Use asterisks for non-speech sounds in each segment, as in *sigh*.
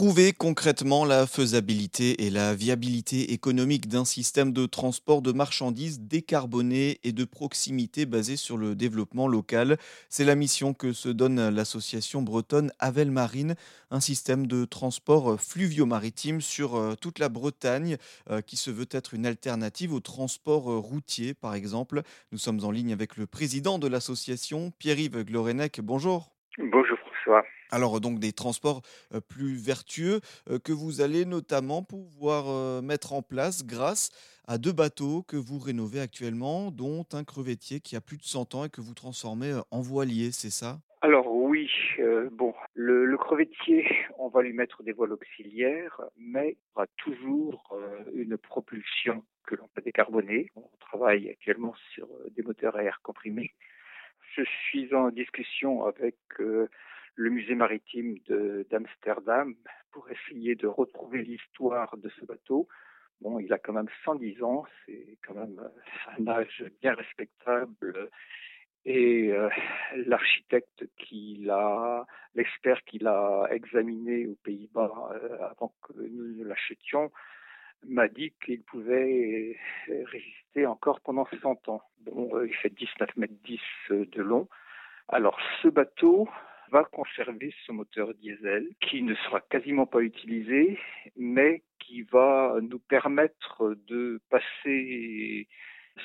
Prouver concrètement la faisabilité et la viabilité économique d'un système de transport de marchandises décarboné et de proximité basé sur le développement local. C'est la mission que se donne l'association bretonne Avel Marine, un système de transport fluvio-maritime sur euh, toute la Bretagne euh, qui se veut être une alternative au transport euh, routier par exemple. Nous sommes en ligne avec le président de l'association, Pierre-Yves Glorenec. Bonjour. Bonjour Alors donc des transports plus vertueux que vous allez notamment pouvoir mettre en place grâce à deux bateaux que vous rénovez actuellement, dont un crevettier qui a plus de 100 ans et que vous transformez en voilier, c'est ça? Alors oui, bon, le, crevettier, on va lui mettre des voiles auxiliaires, mais il aura toujours une propulsion que l'on peut décarboner. On travaille actuellement sur des moteurs à air comprimé. Je suis en discussion avec le musée maritime d'Amsterdam pour essayer de retrouver l'histoire de ce bateau. Bon, il a quand même 110 ans, c'est quand même euh, un âge bien respectable. Et euh, l'architecte qui l'a, l'expert qui l'a examiné aux Pays-Bas euh, avant que nous ne l'achetions, m'a dit qu'il pouvait résister encore pendant 100 ans. Bon, il fait 19 mètres 10 de long. Alors, ce bateau, va conserver ce moteur diesel qui ne sera quasiment pas utilisé, mais qui va nous permettre de passer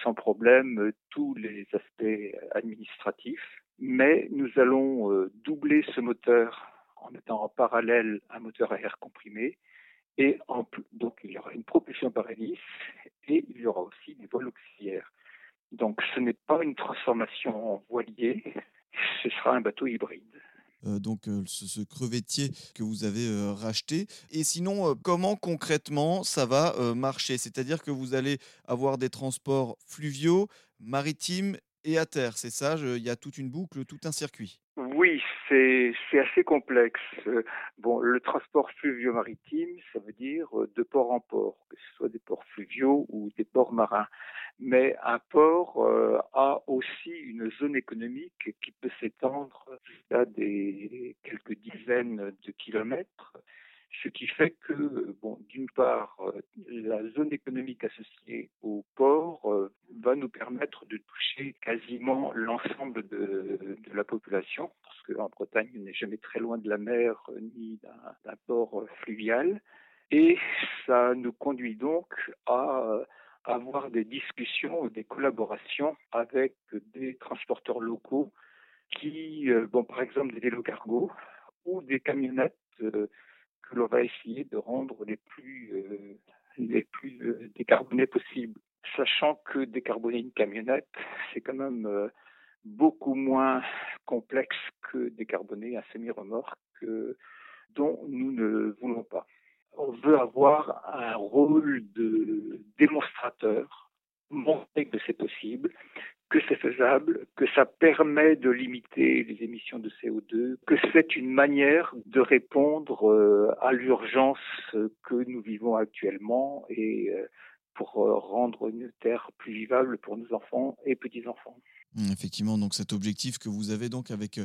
sans problème tous les aspects administratifs. Mais nous allons euh, doubler ce moteur en mettant en parallèle un moteur à air comprimé et donc il y aura une propulsion par hélice et il y aura aussi des vols auxiliaires. Donc ce n'est pas une transformation en voilier, *laughs* ce sera un bateau hybride. Euh, donc euh, ce, crevettier que vous avez euh, racheté. Et sinon, comment concrètement ça va marcher? C'est-à-dire que vous allez avoir des transports fluviaux, maritimes et à terre, c'est ça? Il y a toute une boucle, tout un circuit. Oui, c'est assez complexe. Bon, le transport fluvio-maritime, ça veut dire de port en port, que ce soit fluviaux ou des ports marins. Mais un port euh, a aussi une zone économique qui peut s'étendre jusqu'à des quelques dizaines de kilomètres, ce qui fait que, bon, d'une part, euh, la zone économique associée au port euh, va nous permettre de toucher quasiment l'ensemble de, la population, parce qu'en Bretagne, on n'est jamais très loin de la mer ni d'un port fluvial, et ça nous conduit donc à avoir des discussions ou des collaborations avec des transporteurs locaux qui, euh, bon, par exemple des vélos cargo ou des camionnettes euh, que l'on va essayer de rendre les plus, euh, les plus décarbonées possibles. Sachant que décarboner une camionnette, c'est quand même beaucoup moins complexe que décarboner un semi-remorque dont nous ne voulons pas on veut avoir un rôle de démonstrateur, montrer que c'est possible, que c'est faisable, que ça permet de limiter les émissions de CO2, que c'est une manière de répondre euh, à l'urgence que nous vivons actuellement et euh, pour euh, rendre une terre plus vivable pour nos enfants et petits-enfants. Mmh, effectivement, donc cet objectif que vous avez donc avec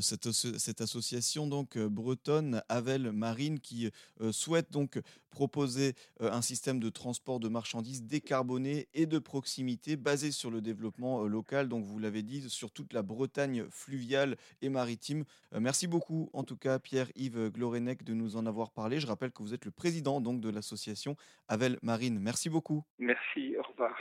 cette, cette, association donc bretonne Avel Marine qui souhaite donc proposer un système de transport de marchandises décarboné et de proximité basé sur le développement local. Donc vous l'avez dit sur toute la Bretagne fluviale et maritime. merci beaucoup en tout cas Pierre-Yves Glorenec de nous en avoir parlé. Je rappelle que vous êtes le président donc de l'association Avel Marine. Merci beaucoup. Merci. Au revoir.